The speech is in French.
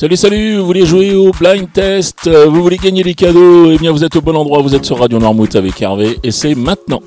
Salut, salut, vous voulez jouer au blind test, euh, vous voulez gagner des cadeaux, eh bien vous êtes au bon endroit, vous êtes sur Radio Noirmouth avec Hervé et c'est maintenant.